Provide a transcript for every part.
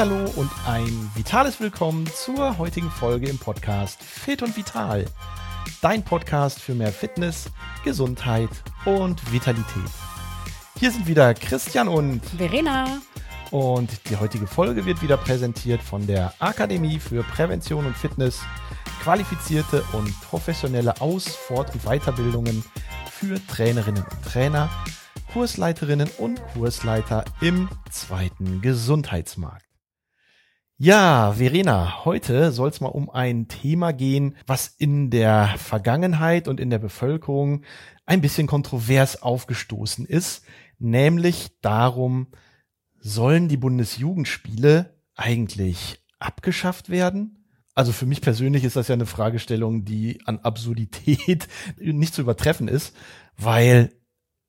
Hallo und ein vitales Willkommen zur heutigen Folge im Podcast Fit und Vital. Dein Podcast für mehr Fitness, Gesundheit und Vitalität. Hier sind wieder Christian und Verena. Und die heutige Folge wird wieder präsentiert von der Akademie für Prävention und Fitness. Qualifizierte und professionelle Aus-, Fort- und Weiterbildungen für Trainerinnen und Trainer Kursleiterinnen und Kursleiter im zweiten Gesundheitsmarkt. Ja, Verena, heute soll es mal um ein Thema gehen, was in der Vergangenheit und in der Bevölkerung ein bisschen kontrovers aufgestoßen ist, nämlich darum, sollen die Bundesjugendspiele eigentlich abgeschafft werden? Also für mich persönlich ist das ja eine Fragestellung, die an Absurdität nicht zu übertreffen ist, weil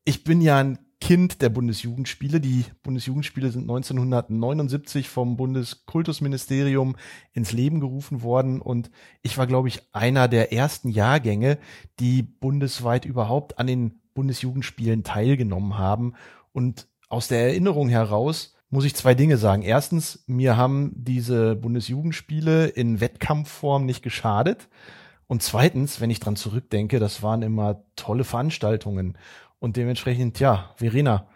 ich bin ja ein Kind der Bundesjugendspiele. Die Bundesjugendspiele sind 1979 vom Bundeskultusministerium ins Leben gerufen worden und ich war, glaube ich, einer der ersten Jahrgänge, die bundesweit überhaupt an den Bundesjugendspielen teilgenommen haben. Und aus der Erinnerung heraus muss ich zwei Dinge sagen. Erstens, mir haben diese Bundesjugendspiele in Wettkampfform nicht geschadet. Und zweitens, wenn ich dran zurückdenke, das waren immer tolle Veranstaltungen. Und dementsprechend, ja, Verena,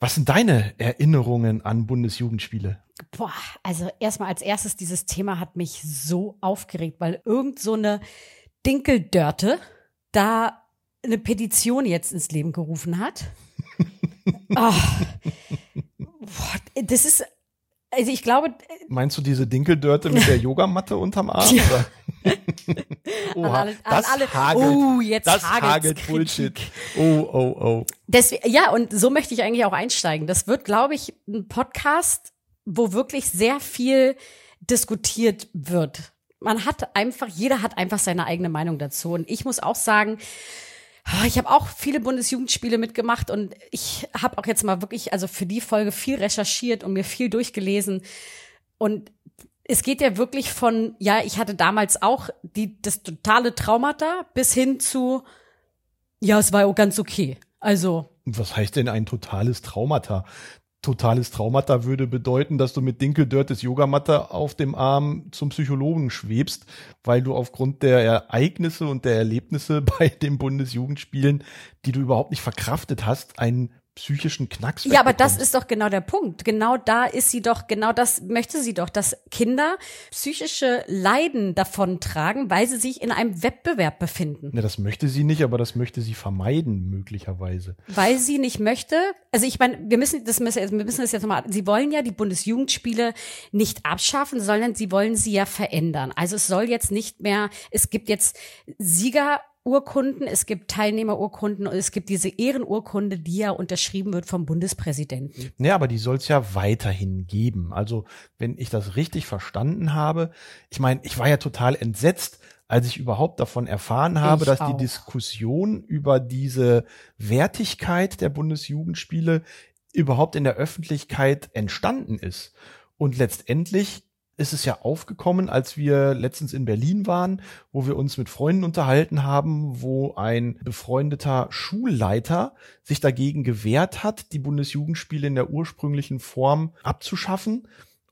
was sind deine Erinnerungen an Bundesjugendspiele? Boah, also erstmal als erstes, dieses Thema hat mich so aufgeregt, weil irgend so eine Dinkeldörte da eine Petition jetzt ins Leben gerufen hat. oh, boah, das ist, also ich glaube. Meinst du diese Dinkeldörte mit der Yogamatte unterm Arm? Ja. Oha, alle, das alle, hagelt, oh, jetzt das hagelt Bullshit. Oh, oh, oh. Deswegen, ja, und so möchte ich eigentlich auch einsteigen. Das wird, glaube ich, ein Podcast, wo wirklich sehr viel diskutiert wird. Man hat einfach, jeder hat einfach seine eigene Meinung dazu. Und ich muss auch sagen, ich habe auch viele Bundesjugendspiele mitgemacht und ich habe auch jetzt mal wirklich, also für die Folge viel recherchiert und mir viel durchgelesen. Und es geht ja wirklich von, ja, ich hatte damals auch die, das totale Traumata bis hin zu, ja, es war auch ganz okay. Also. Was heißt denn ein totales Traumata? Totales Traumata würde bedeuten, dass du mit Dinkeldörtes Yogamatte auf dem Arm zum Psychologen schwebst, weil du aufgrund der Ereignisse und der Erlebnisse bei den Bundesjugendspielen, die du überhaupt nicht verkraftet hast, einen psychischen Knacks Ja, aber das ist doch genau der Punkt. Genau da ist sie doch, genau das möchte sie doch, dass Kinder psychische Leiden davon tragen, weil sie sich in einem Wettbewerb befinden. Ja, das möchte sie nicht, aber das möchte sie vermeiden, möglicherweise. Weil sie nicht möchte, also ich meine, wir müssen das müssen, wir müssen das jetzt nochmal, sie wollen ja die Bundesjugendspiele nicht abschaffen, sondern sie wollen sie ja verändern. Also es soll jetzt nicht mehr, es gibt jetzt Sieger Urkunden, es gibt Teilnehmerurkunden und es gibt diese Ehrenurkunde, die ja unterschrieben wird vom Bundespräsidenten. Ja, aber die soll es ja weiterhin geben. Also, wenn ich das richtig verstanden habe, ich meine, ich war ja total entsetzt, als ich überhaupt davon erfahren habe, ich dass auch. die Diskussion über diese Wertigkeit der Bundesjugendspiele überhaupt in der Öffentlichkeit entstanden ist. Und letztendlich ist es ja aufgekommen, als wir letztens in Berlin waren, wo wir uns mit Freunden unterhalten haben, wo ein befreundeter Schulleiter sich dagegen gewehrt hat, die Bundesjugendspiele in der ursprünglichen Form abzuschaffen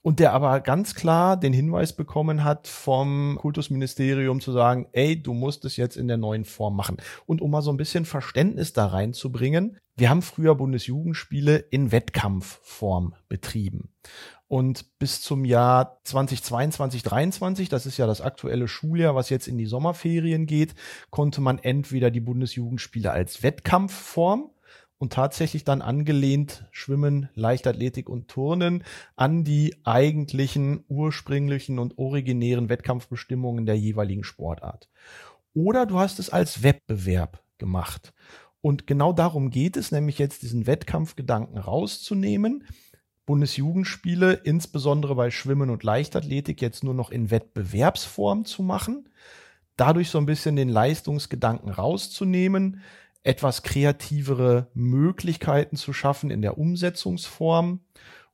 und der aber ganz klar den Hinweis bekommen hat vom Kultusministerium zu sagen, ey, du musst es jetzt in der neuen Form machen. Und um mal so ein bisschen Verständnis da reinzubringen, wir haben früher Bundesjugendspiele in Wettkampfform betrieben. Und bis zum Jahr 2022, 2023, das ist ja das aktuelle Schuljahr, was jetzt in die Sommerferien geht, konnte man entweder die Bundesjugendspiele als Wettkampfform und tatsächlich dann angelehnt Schwimmen, Leichtathletik und Turnen an die eigentlichen ursprünglichen und originären Wettkampfbestimmungen der jeweiligen Sportart. Oder du hast es als Wettbewerb gemacht. Und genau darum geht es, nämlich jetzt diesen Wettkampfgedanken rauszunehmen Bundesjugendspiele, insbesondere bei Schwimmen und Leichtathletik, jetzt nur noch in Wettbewerbsform zu machen, dadurch so ein bisschen den Leistungsgedanken rauszunehmen, etwas kreativere Möglichkeiten zu schaffen in der Umsetzungsform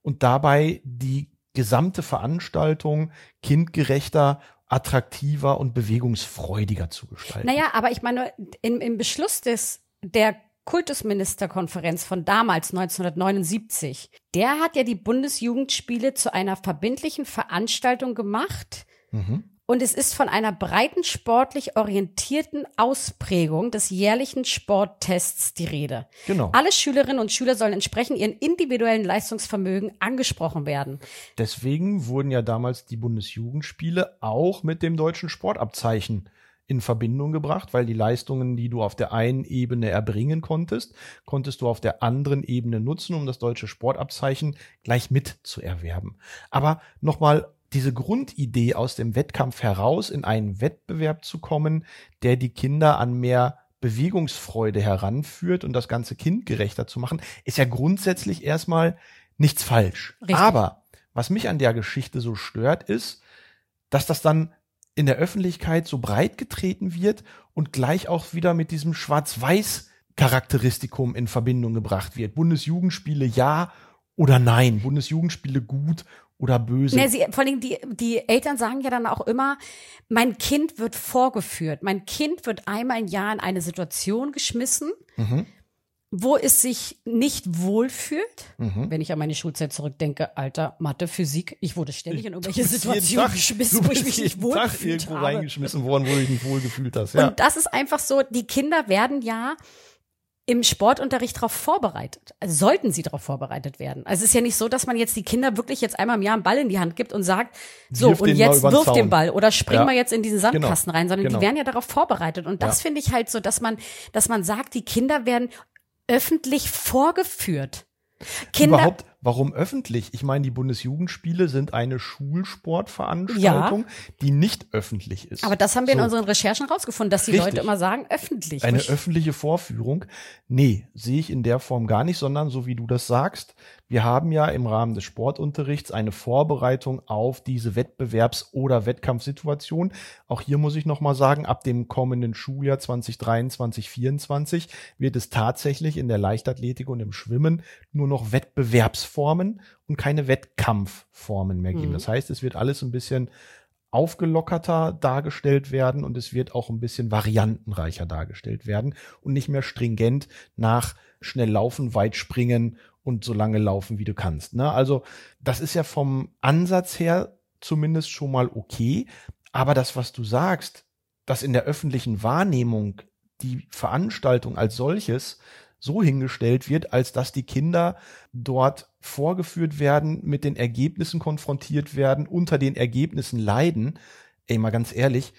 und dabei die gesamte Veranstaltung kindgerechter, attraktiver und bewegungsfreudiger zu gestalten. Naja, aber ich meine, im, im Beschluss des der Kultusministerkonferenz von damals 1979, der hat ja die Bundesjugendspiele zu einer verbindlichen Veranstaltung gemacht. Mhm. Und es ist von einer breiten sportlich orientierten Ausprägung des jährlichen Sporttests die Rede. Genau. Alle Schülerinnen und Schüler sollen entsprechend ihren individuellen Leistungsvermögen angesprochen werden. Deswegen wurden ja damals die Bundesjugendspiele auch mit dem deutschen Sportabzeichen in Verbindung gebracht, weil die Leistungen, die du auf der einen Ebene erbringen konntest, konntest du auf der anderen Ebene nutzen, um das deutsche Sportabzeichen gleich mit zu erwerben. Aber nochmal diese Grundidee aus dem Wettkampf heraus in einen Wettbewerb zu kommen, der die Kinder an mehr Bewegungsfreude heranführt und das Ganze kindgerechter zu machen, ist ja grundsätzlich erstmal nichts falsch. Richtig. Aber was mich an der Geschichte so stört, ist, dass das dann in der Öffentlichkeit so breit getreten wird und gleich auch wieder mit diesem Schwarz-Weiß Charakteristikum in Verbindung gebracht wird. Bundesjugendspiele ja oder nein, Bundesjugendspiele gut oder böse. Nee, sie, vor allem die, die Eltern sagen ja dann auch immer, mein Kind wird vorgeführt. Mein Kind wird einmal im Jahr in eine Situation geschmissen, mhm wo es sich nicht wohlfühlt. Mhm. Wenn ich an meine Schulzeit zurückdenke, Alter, Mathe, Physik, ich wurde ständig in irgendwelche Situationen Tag, geschmissen, wo ich mich nicht wohlgefühlt irgendwo habe. reingeschmissen worden, wo du dich nicht wohlgefühlt hast. Ja. Und das ist einfach so, die Kinder werden ja im Sportunterricht darauf vorbereitet. Also sollten sie darauf vorbereitet werden. Also es ist ja nicht so, dass man jetzt die Kinder wirklich jetzt einmal im Jahr einen Ball in die Hand gibt und sagt, so, wirf und jetzt wirf den Ball oder spring ja. mal jetzt in diesen genau. Sandkasten genau. rein, sondern genau. die werden ja darauf vorbereitet. Und das ja. finde ich halt so, dass man, dass man sagt, die Kinder werden öffentlich vorgeführt. Kinder Überhaupt, warum öffentlich? Ich meine, die Bundesjugendspiele sind eine Schulsportveranstaltung, ja. die nicht öffentlich ist. Aber das haben wir so. in unseren Recherchen rausgefunden, dass die Richtig. Leute immer sagen, öffentlich. Eine öffentliche Vorführung? Nee, sehe ich in der Form gar nicht, sondern so wie du das sagst, wir haben ja im Rahmen des Sportunterrichts eine Vorbereitung auf diese Wettbewerbs- oder Wettkampfsituation. Auch hier muss ich nochmal sagen, ab dem kommenden Schuljahr 2023, 2024 wird es tatsächlich in der Leichtathletik und im Schwimmen nur noch Wettbewerbsformen und keine Wettkampfformen mehr geben. Mhm. Das heißt, es wird alles ein bisschen aufgelockerter dargestellt werden und es wird auch ein bisschen variantenreicher dargestellt werden und nicht mehr stringent nach schnell laufen, weit springen und so lange laufen, wie du kannst. Ne? Also das ist ja vom Ansatz her zumindest schon mal okay. Aber das, was du sagst, dass in der öffentlichen Wahrnehmung die Veranstaltung als solches so hingestellt wird, als dass die Kinder dort vorgeführt werden, mit den Ergebnissen konfrontiert werden, unter den Ergebnissen leiden. Ey, mal ganz ehrlich,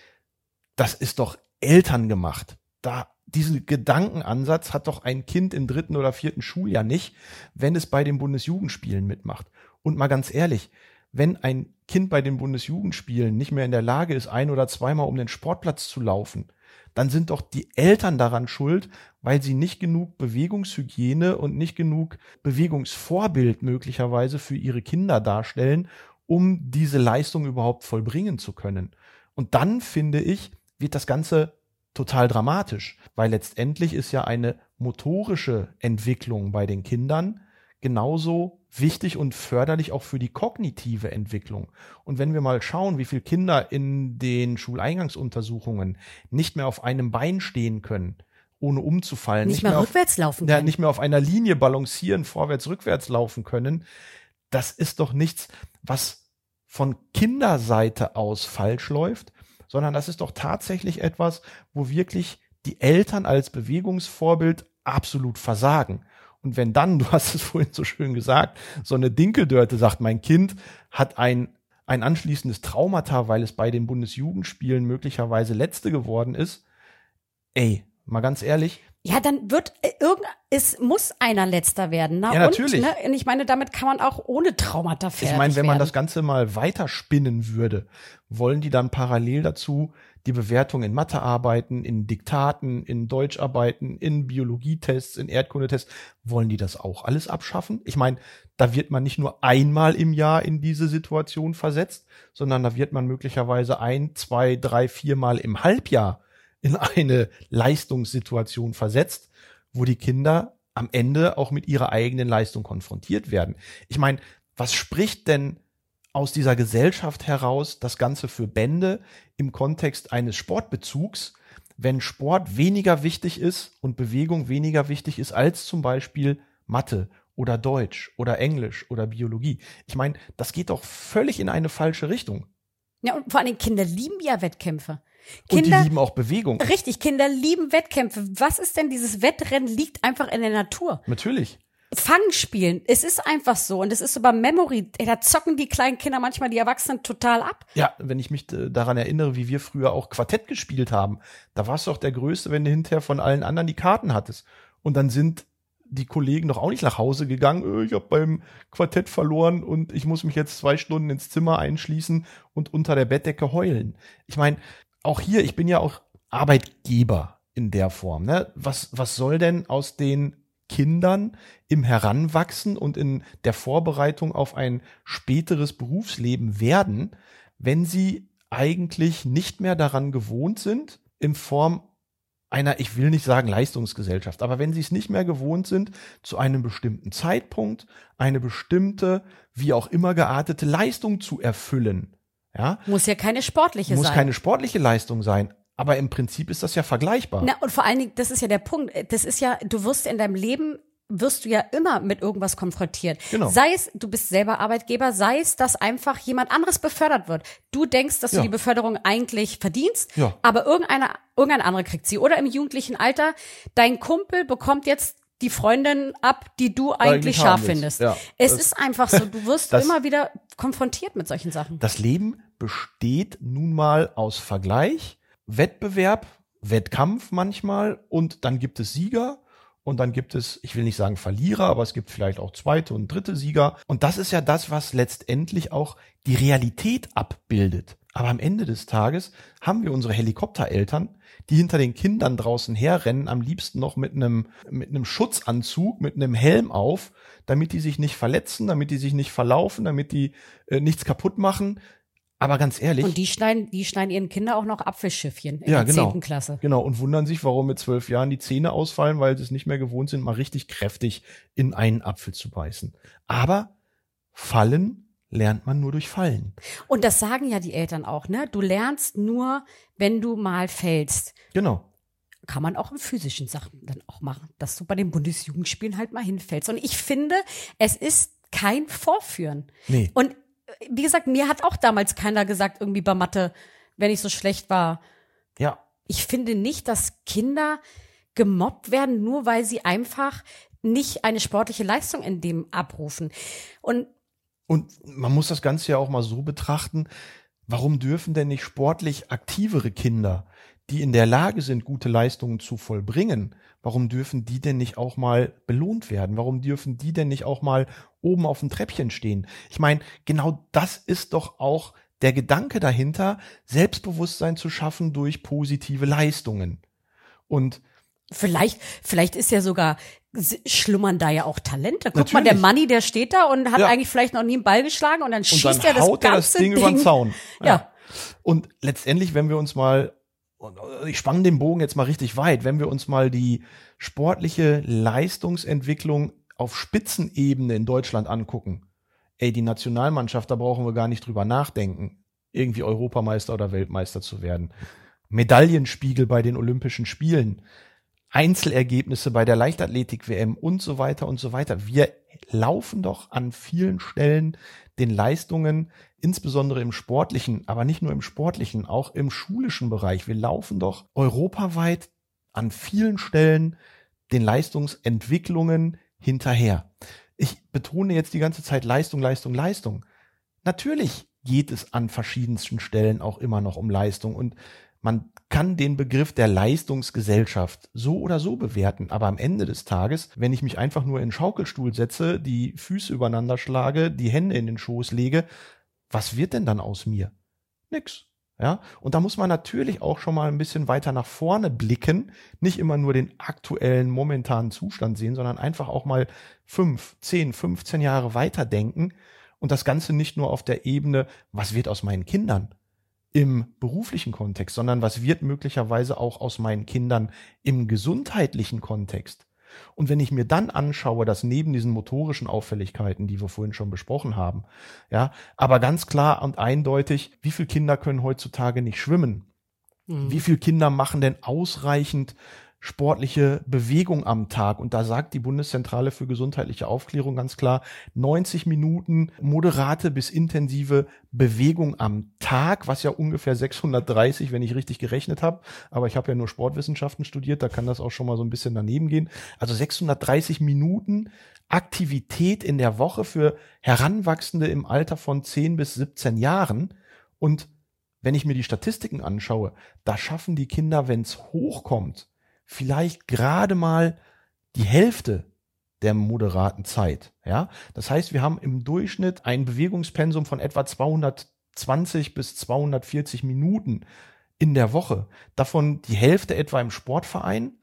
das ist doch Eltern gemacht. Da diesen Gedankenansatz hat doch ein Kind im dritten oder vierten Schuljahr nicht, wenn es bei den Bundesjugendspielen mitmacht. Und mal ganz ehrlich, wenn ein Kind bei den Bundesjugendspielen nicht mehr in der Lage ist, ein oder zweimal um den Sportplatz zu laufen, dann sind doch die Eltern daran schuld, weil sie nicht genug Bewegungshygiene und nicht genug Bewegungsvorbild möglicherweise für ihre Kinder darstellen, um diese Leistung überhaupt vollbringen zu können. Und dann finde ich, wird das Ganze total dramatisch, weil letztendlich ist ja eine motorische Entwicklung bei den Kindern genauso wichtig und förderlich auch für die kognitive Entwicklung. Und wenn wir mal schauen, wie viele Kinder in den Schuleingangsuntersuchungen nicht mehr auf einem Bein stehen können, ohne umzufallen, nicht, nicht mehr, rückwärts auf, laufen können, ja, nicht mehr auf einer Linie balancieren, vorwärts, rückwärts laufen können, das ist doch nichts, was von Kinderseite aus falsch läuft, sondern das ist doch tatsächlich etwas, wo wirklich die Eltern als Bewegungsvorbild absolut versagen. Und wenn dann, du hast es vorhin so schön gesagt, so eine Dinkeldörte sagt, mein Kind hat ein, ein anschließendes Traumata, weil es bei den Bundesjugendspielen möglicherweise letzte geworden ist, ey, mal ganz ehrlich, ja, dann wird äh, irgend es muss einer letzter werden. Na, ja, natürlich. Und, ne, und ich meine, damit kann man auch ohne Traumata fertig Ich meine, wenn man das Ganze mal weiterspinnen würde, wollen die dann parallel dazu die Bewertung in Mathearbeiten, in Diktaten, in Deutscharbeiten, in Biologietests, in Erdkundetests, wollen die das auch alles abschaffen? Ich meine, da wird man nicht nur einmal im Jahr in diese Situation versetzt, sondern da wird man möglicherweise ein, zwei, drei, viermal im Halbjahr in eine Leistungssituation versetzt, wo die Kinder am Ende auch mit ihrer eigenen Leistung konfrontiert werden. Ich meine, was spricht denn aus dieser Gesellschaft heraus das Ganze für Bände im Kontext eines Sportbezugs, wenn Sport weniger wichtig ist und Bewegung weniger wichtig ist als zum Beispiel Mathe oder Deutsch oder Englisch oder Biologie. Ich meine, das geht doch völlig in eine falsche Richtung. Ja, und vor allem Kinder lieben ja Wettkämpfe. Kinder, und die lieben auch Bewegung. Richtig, Kinder lieben Wettkämpfe. Was ist denn dieses Wettrennen liegt einfach in der Natur? Natürlich. Fangspielen. Es ist einfach so. Und es ist so bei Memory. Da zocken die kleinen Kinder manchmal die Erwachsenen total ab. Ja, wenn ich mich äh, daran erinnere, wie wir früher auch Quartett gespielt haben, da warst du auch der Größte, wenn du hinterher von allen anderen die Karten hattest. Und dann sind die Kollegen doch auch nicht nach Hause gegangen. Äh, ich habe beim Quartett verloren und ich muss mich jetzt zwei Stunden ins Zimmer einschließen und unter der Bettdecke heulen. Ich meine, auch hier, ich bin ja auch Arbeitgeber in der Form. Ne? Was, was soll denn aus den Kindern im Heranwachsen und in der Vorbereitung auf ein späteres Berufsleben werden, wenn sie eigentlich nicht mehr daran gewohnt sind, in Form einer, ich will nicht sagen Leistungsgesellschaft, aber wenn sie es nicht mehr gewohnt sind, zu einem bestimmten Zeitpunkt eine bestimmte, wie auch immer geartete Leistung zu erfüllen. Ja? Muss ja keine sportliche Muss sein. Muss keine sportliche Leistung sein, aber im Prinzip ist das ja vergleichbar. Na, und vor allen Dingen, das ist ja der Punkt. Das ist ja, du wirst in deinem Leben wirst du ja immer mit irgendwas konfrontiert. Genau. Sei es, du bist selber Arbeitgeber, sei es, dass einfach jemand anderes befördert wird. Du denkst, dass ja. du die Beförderung eigentlich verdienst, ja. aber irgendeiner, irgendein anderer kriegt sie. Oder im jugendlichen Alter, dein Kumpel bekommt jetzt die Freundin ab, die du eigentlich, eigentlich scharf findest. Ja. Es das, ist einfach so, du wirst das, immer wieder konfrontiert mit solchen Sachen. Das Leben besteht nun mal aus Vergleich, Wettbewerb, Wettkampf manchmal und dann gibt es Sieger und dann gibt es, ich will nicht sagen Verlierer, aber es gibt vielleicht auch zweite und dritte Sieger. Und das ist ja das, was letztendlich auch die Realität abbildet. Aber am Ende des Tages haben wir unsere Helikoptereltern, die hinter den Kindern draußen herrennen, am liebsten noch mit einem, mit einem Schutzanzug, mit einem Helm auf, damit die sich nicht verletzen, damit die sich nicht verlaufen, damit die äh, nichts kaputt machen, aber ganz ehrlich. Und die schneiden, die schneiden ihren Kinder auch noch Apfelschiffchen in ja, der genau, 10. Klasse. Genau, und wundern sich, warum mit zwölf Jahren die Zähne ausfallen, weil sie es nicht mehr gewohnt sind, mal richtig kräftig in einen Apfel zu beißen. Aber fallen lernt man nur durch Fallen. Und das sagen ja die Eltern auch, ne? Du lernst nur, wenn du mal fällst. Genau. Kann man auch in physischen Sachen dann auch machen, dass du bei den Bundesjugendspielen halt mal hinfällst. Und ich finde, es ist kein Vorführen. Nee. Und wie gesagt, mir hat auch damals keiner gesagt, irgendwie bei Mathe, wenn ich so schlecht war. Ja. Ich finde nicht, dass Kinder gemobbt werden, nur weil sie einfach nicht eine sportliche Leistung in dem abrufen. Und und man muss das Ganze ja auch mal so betrachten, warum dürfen denn nicht sportlich aktivere Kinder, die in der Lage sind, gute Leistungen zu vollbringen, warum dürfen die denn nicht auch mal belohnt werden? Warum dürfen die denn nicht auch mal oben auf dem Treppchen stehen? Ich meine, genau das ist doch auch der Gedanke dahinter, Selbstbewusstsein zu schaffen durch positive Leistungen. Und Vielleicht, vielleicht ist ja sogar, schlummern da ja auch Talente. Guck Natürlich. mal, der Manni, der steht da und hat ja. eigentlich vielleicht noch nie einen Ball geschlagen und dann und schießt dann er das ganze er das Ding, Ding über den Zaun. Ja. ja. Und letztendlich, wenn wir uns mal äh, ich spanne den Bogen jetzt mal richtig weit, wenn wir uns mal die sportliche Leistungsentwicklung auf Spitzenebene in Deutschland angucken. Ey, die Nationalmannschaft, da brauchen wir gar nicht drüber nachdenken, irgendwie Europameister oder Weltmeister zu werden. Medaillenspiegel bei den Olympischen Spielen, Einzelergebnisse bei der Leichtathletik-WM und so weiter und so weiter. Wir laufen doch an vielen Stellen den Leistungen, insbesondere im sportlichen, aber nicht nur im sportlichen, auch im schulischen Bereich. Wir laufen doch europaweit an vielen Stellen den Leistungsentwicklungen hinterher. Ich betone jetzt die ganze Zeit Leistung, Leistung, Leistung. Natürlich geht es an verschiedensten Stellen auch immer noch um Leistung und man kann den Begriff der Leistungsgesellschaft so oder so bewerten, aber am Ende des Tages, wenn ich mich einfach nur in den Schaukelstuhl setze, die Füße übereinander schlage, die Hände in den Schoß lege, was wird denn dann aus mir? Nix. Ja, und da muss man natürlich auch schon mal ein bisschen weiter nach vorne blicken, nicht immer nur den aktuellen, momentanen Zustand sehen, sondern einfach auch mal fünf, zehn, 15 Jahre weiter denken und das Ganze nicht nur auf der Ebene, was wird aus meinen Kindern, im beruflichen Kontext, sondern was wird möglicherweise auch aus meinen Kindern im gesundheitlichen Kontext. Und wenn ich mir dann anschaue, dass neben diesen motorischen Auffälligkeiten, die wir vorhin schon besprochen haben, ja, aber ganz klar und eindeutig, wie viele Kinder können heutzutage nicht schwimmen? Mhm. Wie viele Kinder machen denn ausreichend sportliche Bewegung am Tag. Und da sagt die Bundeszentrale für gesundheitliche Aufklärung ganz klar, 90 Minuten moderate bis intensive Bewegung am Tag, was ja ungefähr 630, wenn ich richtig gerechnet habe. Aber ich habe ja nur Sportwissenschaften studiert, da kann das auch schon mal so ein bisschen daneben gehen. Also 630 Minuten Aktivität in der Woche für Heranwachsende im Alter von 10 bis 17 Jahren. Und wenn ich mir die Statistiken anschaue, da schaffen die Kinder, wenn es hochkommt, vielleicht gerade mal die Hälfte der moderaten Zeit. Ja, das heißt, wir haben im Durchschnitt ein Bewegungspensum von etwa 220 bis 240 Minuten in der Woche. Davon die Hälfte etwa im Sportverein,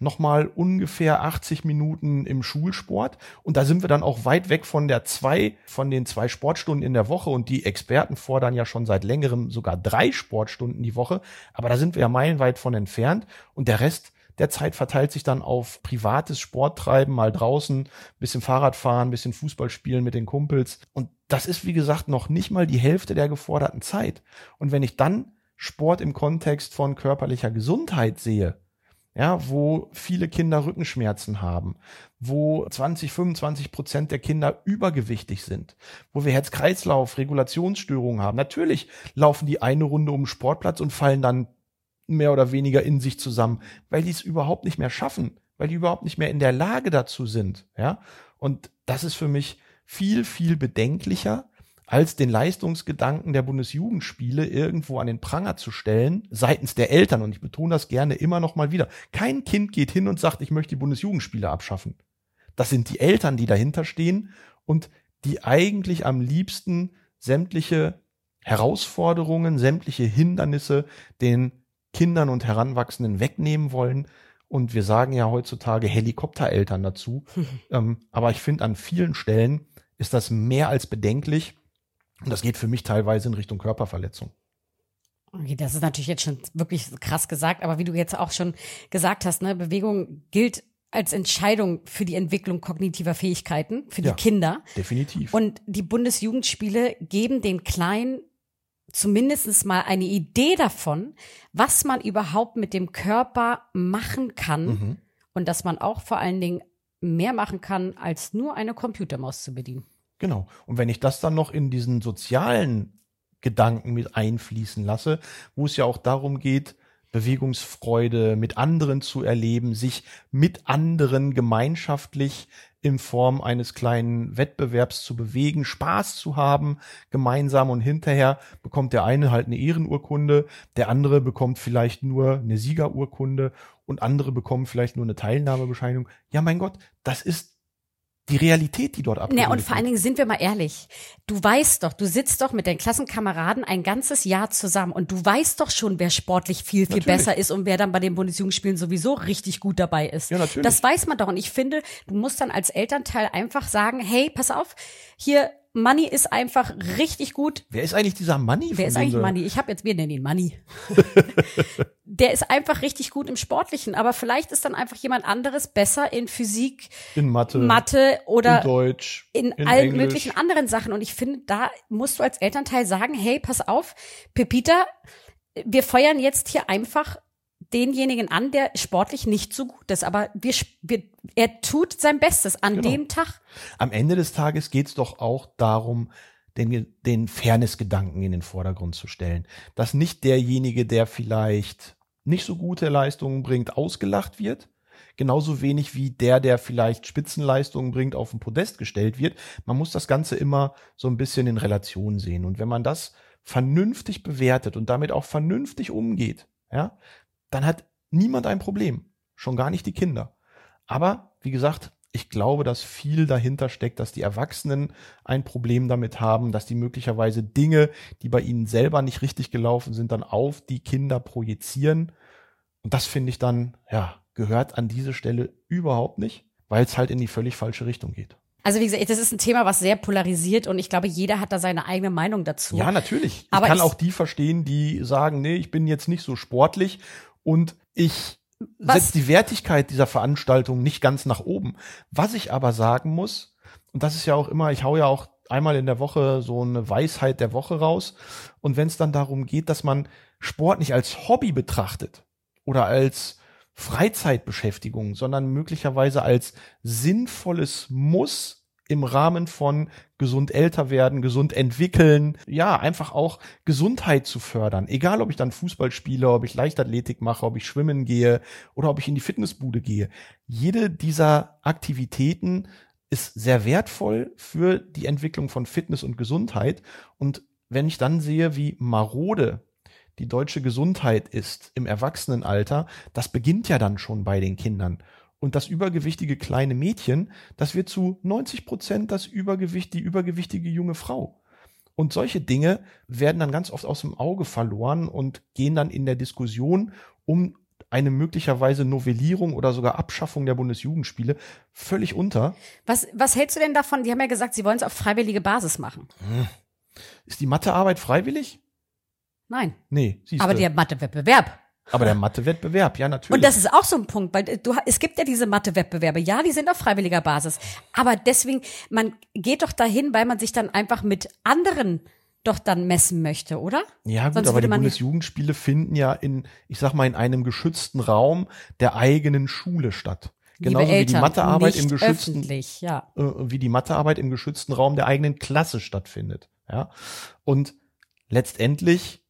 nochmal ungefähr 80 Minuten im Schulsport. Und da sind wir dann auch weit weg von der zwei, von den zwei Sportstunden in der Woche. Und die Experten fordern ja schon seit längerem sogar drei Sportstunden die Woche. Aber da sind wir ja meilenweit von entfernt. Und der Rest der Zeit verteilt sich dann auf privates Sporttreiben, mal draußen, bisschen Fahrrad fahren, bisschen Fußball spielen mit den Kumpels. Und das ist, wie gesagt, noch nicht mal die Hälfte der geforderten Zeit. Und wenn ich dann Sport im Kontext von körperlicher Gesundheit sehe, ja, wo viele Kinder Rückenschmerzen haben, wo 20, 25 Prozent der Kinder übergewichtig sind, wo wir Herz-Kreislauf, Regulationsstörungen haben. Natürlich laufen die eine Runde um den Sportplatz und fallen dann mehr oder weniger in sich zusammen, weil die es überhaupt nicht mehr schaffen, weil die überhaupt nicht mehr in der Lage dazu sind, ja. Und das ist für mich viel, viel bedenklicher, als den Leistungsgedanken der Bundesjugendspiele irgendwo an den Pranger zu stellen, seitens der Eltern. Und ich betone das gerne immer noch mal wieder. Kein Kind geht hin und sagt, ich möchte die Bundesjugendspiele abschaffen. Das sind die Eltern, die dahinter stehen und die eigentlich am liebsten sämtliche Herausforderungen, sämtliche Hindernisse den Kindern und Heranwachsenden wegnehmen wollen. Und wir sagen ja heutzutage Helikoptereltern dazu. ähm, aber ich finde, an vielen Stellen ist das mehr als bedenklich. Und das geht für mich teilweise in Richtung Körperverletzung. Okay, das ist natürlich jetzt schon wirklich krass gesagt, aber wie du jetzt auch schon gesagt hast, ne, Bewegung gilt als Entscheidung für die Entwicklung kognitiver Fähigkeiten für die ja, Kinder. Definitiv. Und die Bundesjugendspiele geben den Kleinen zumindest mal eine Idee davon, was man überhaupt mit dem Körper machen kann mhm. und dass man auch vor allen Dingen mehr machen kann, als nur eine Computermaus zu bedienen. Genau. Und wenn ich das dann noch in diesen sozialen Gedanken mit einfließen lasse, wo es ja auch darum geht, Bewegungsfreude mit anderen zu erleben, sich mit anderen gemeinschaftlich in Form eines kleinen Wettbewerbs zu bewegen, Spaß zu haben, gemeinsam und hinterher bekommt der eine halt eine Ehrenurkunde, der andere bekommt vielleicht nur eine Siegerurkunde und andere bekommen vielleicht nur eine Teilnahmebescheinigung. Ja, mein Gott, das ist die Realität, die dort abgebildet Ja, und vor allen Dingen sind wir mal ehrlich. Du weißt doch, du sitzt doch mit deinen Klassenkameraden ein ganzes Jahr zusammen und du weißt doch schon, wer sportlich viel, viel natürlich. besser ist und wer dann bei den Bundesjugendspielen sowieso richtig gut dabei ist. Ja, natürlich. Das weiß man doch. Und ich finde, du musst dann als Elternteil einfach sagen, hey, pass auf, hier Money ist einfach richtig gut. Wer ist eigentlich dieser Money? Wer ist eigentlich Money? Ich habe jetzt, wir nennen ihn Money. der ist einfach richtig gut im Sportlichen, aber vielleicht ist dann einfach jemand anderes besser in Physik, in Mathe, Mathe oder in Deutsch, in, in allen Englisch. möglichen anderen Sachen. Und ich finde, da musst du als Elternteil sagen, hey, pass auf, Pepita, wir feuern jetzt hier einfach denjenigen an, der sportlich nicht so gut ist. Aber wir, wir, er tut sein Bestes an genau. dem Tag. Am Ende des Tages geht es doch auch darum, den, den Fairness-Gedanken in den Vordergrund zu stellen. Dass nicht derjenige, der vielleicht nicht so gute Leistungen bringt, ausgelacht wird. Genauso wenig wie der, der vielleicht Spitzenleistungen bringt, auf den Podest gestellt wird. Man muss das Ganze immer so ein bisschen in Relation sehen. Und wenn man das vernünftig bewertet und damit auch vernünftig umgeht, ja, dann hat niemand ein Problem. Schon gar nicht die Kinder. Aber, wie gesagt, ich glaube, dass viel dahinter steckt, dass die Erwachsenen ein Problem damit haben, dass die möglicherweise Dinge, die bei ihnen selber nicht richtig gelaufen sind, dann auf die Kinder projizieren. Und das finde ich dann, ja, gehört an diese Stelle überhaupt nicht, weil es halt in die völlig falsche Richtung geht. Also wie gesagt, das ist ein Thema, was sehr polarisiert und ich glaube, jeder hat da seine eigene Meinung dazu. Ja, natürlich. Aber ich kann ich auch die verstehen, die sagen, nee, ich bin jetzt nicht so sportlich und ich setze die Wertigkeit dieser Veranstaltung nicht ganz nach oben. Was ich aber sagen muss, und das ist ja auch immer, ich hau ja auch einmal in der Woche so eine Weisheit der Woche raus. Und wenn es dann darum geht, dass man Sport nicht als Hobby betrachtet oder als Freizeitbeschäftigung, sondern möglicherweise als sinnvolles Muss im Rahmen von gesund älter werden, gesund entwickeln, ja, einfach auch Gesundheit zu fördern. Egal, ob ich dann Fußball spiele, ob ich Leichtathletik mache, ob ich schwimmen gehe oder ob ich in die Fitnessbude gehe. Jede dieser Aktivitäten ist sehr wertvoll für die Entwicklung von Fitness und Gesundheit. Und wenn ich dann sehe, wie marode die deutsche Gesundheit ist im Erwachsenenalter, das beginnt ja dann schon bei den Kindern. Und das übergewichtige kleine Mädchen, das wird zu 90 Prozent das Übergewicht, die übergewichtige junge Frau. Und solche Dinge werden dann ganz oft aus dem Auge verloren und gehen dann in der Diskussion um eine möglicherweise Novellierung oder sogar Abschaffung der Bundesjugendspiele völlig unter. Was, was hältst du denn davon? Die haben ja gesagt, sie wollen es auf freiwillige Basis machen. Hm. Ist die Mathearbeit freiwillig? Nein. Nee, siehst Aber der Mathewettbewerb. Aber der Mathewettbewerb, ja, natürlich. Und das ist auch so ein Punkt, weil du, es gibt ja diese Mathewettbewerbe, ja, die sind auf freiwilliger Basis. Aber deswegen, man geht doch dahin, weil man sich dann einfach mit anderen doch dann messen möchte, oder? Ja, gut, Sonst aber die Bundesjugendspiele finden ja in, ich sag mal, in einem geschützten Raum der eigenen Schule statt. Genauso Eltern, wie die Mathearbeit im geschützten, ja. äh, wie die Mathearbeit im geschützten Raum der eigenen Klasse stattfindet. Ja. Und letztendlich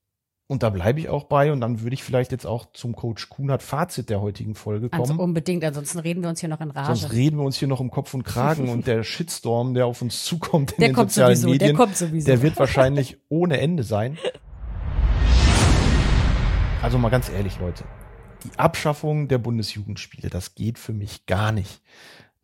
und da bleibe ich auch bei und dann würde ich vielleicht jetzt auch zum Coach Kuhnert Fazit der heutigen Folge kommen. Also unbedingt, ansonsten reden wir uns hier noch in Rage. Sonst reden wir uns hier noch um Kopf und Kragen und der Shitstorm, der auf uns zukommt in der den sozialen sowieso, Medien, der, kommt sowieso. der wird wahrscheinlich ohne Ende sein. Also mal ganz ehrlich, Leute. Die Abschaffung der Bundesjugendspiele, das geht für mich gar nicht.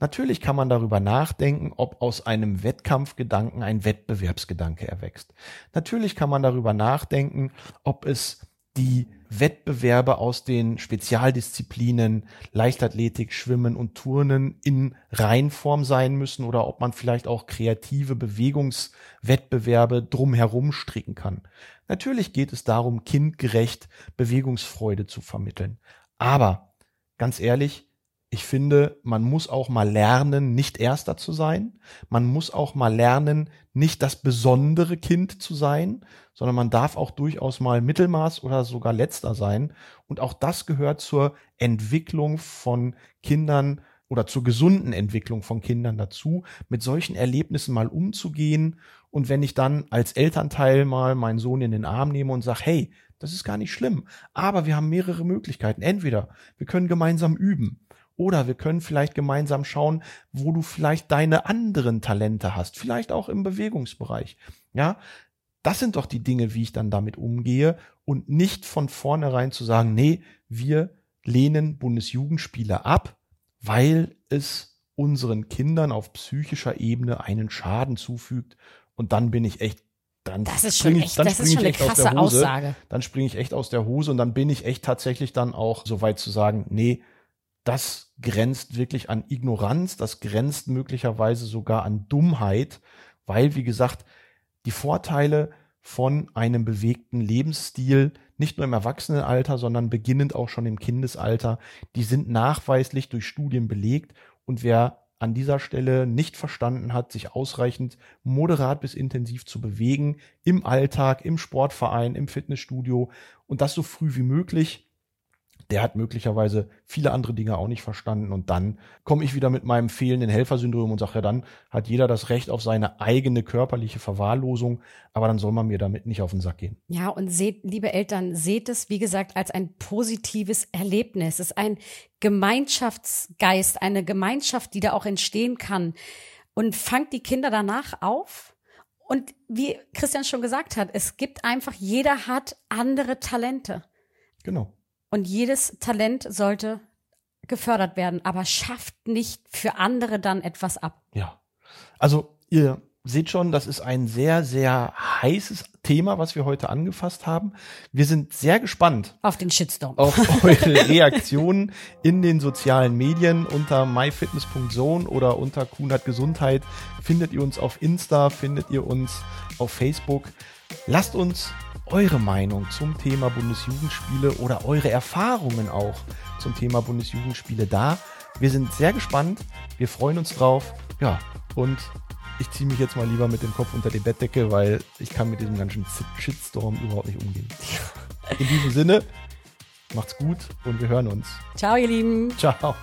Natürlich kann man darüber nachdenken, ob aus einem Wettkampfgedanken ein Wettbewerbsgedanke erwächst. Natürlich kann man darüber nachdenken, ob es die Wettbewerbe aus den Spezialdisziplinen Leichtathletik, Schwimmen und Turnen in Reinform sein müssen oder ob man vielleicht auch kreative Bewegungswettbewerbe drumherum stricken kann. Natürlich geht es darum, kindgerecht Bewegungsfreude zu vermitteln. Aber ganz ehrlich, ich finde, man muss auch mal lernen, nicht Erster zu sein. Man muss auch mal lernen, nicht das besondere Kind zu sein, sondern man darf auch durchaus mal Mittelmaß oder sogar Letzter sein. Und auch das gehört zur Entwicklung von Kindern oder zur gesunden Entwicklung von Kindern dazu, mit solchen Erlebnissen mal umzugehen. Und wenn ich dann als Elternteil mal meinen Sohn in den Arm nehme und sage, hey, das ist gar nicht schlimm, aber wir haben mehrere Möglichkeiten. Entweder wir können gemeinsam üben oder wir können vielleicht gemeinsam schauen, wo du vielleicht deine anderen Talente hast, vielleicht auch im Bewegungsbereich. Ja, das sind doch die Dinge, wie ich dann damit umgehe und nicht von vornherein zu sagen, nee, wir lehnen Bundesjugendspiele ab, weil es unseren Kindern auf psychischer Ebene einen Schaden zufügt und dann bin ich echt dann das ist schon echt, das ist schon eine krasse Aussage. Dann springe ich echt aus der Hose und dann bin ich echt tatsächlich dann auch so weit zu sagen, nee, das grenzt wirklich an Ignoranz, das grenzt möglicherweise sogar an Dummheit, weil, wie gesagt, die Vorteile von einem bewegten Lebensstil, nicht nur im Erwachsenenalter, sondern beginnend auch schon im Kindesalter, die sind nachweislich durch Studien belegt. Und wer an dieser Stelle nicht verstanden hat, sich ausreichend moderat bis intensiv zu bewegen, im Alltag, im Sportverein, im Fitnessstudio und das so früh wie möglich, der hat möglicherweise viele andere Dinge auch nicht verstanden. Und dann komme ich wieder mit meinem fehlenden Helfersyndrom und sage, ja, dann hat jeder das Recht auf seine eigene körperliche Verwahrlosung, aber dann soll man mir damit nicht auf den Sack gehen. Ja, und seht, liebe Eltern, seht es, wie gesagt, als ein positives Erlebnis. Es ist ein Gemeinschaftsgeist, eine Gemeinschaft, die da auch entstehen kann. Und fangt die Kinder danach auf. Und wie Christian schon gesagt hat, es gibt einfach, jeder hat andere Talente. Genau. Und jedes Talent sollte gefördert werden, aber schafft nicht für andere dann etwas ab. Ja. Also ihr seht schon, das ist ein sehr, sehr heißes Thema, was wir heute angefasst haben. Wir sind sehr gespannt. Auf den Shitstorm. Auf eure Reaktionen in den sozialen Medien unter myfitness.zone oder unter Kunert Gesundheit. Findet ihr uns auf Insta, findet ihr uns auf Facebook. Lasst uns eure Meinung zum Thema Bundesjugendspiele oder eure Erfahrungen auch zum Thema Bundesjugendspiele da. Wir sind sehr gespannt. Wir freuen uns drauf. Ja, und ich ziehe mich jetzt mal lieber mit dem Kopf unter die Bettdecke, weil ich kann mit diesem ganzen Shitstorm überhaupt nicht umgehen. In diesem Sinne, macht's gut und wir hören uns. Ciao, ihr Lieben. Ciao.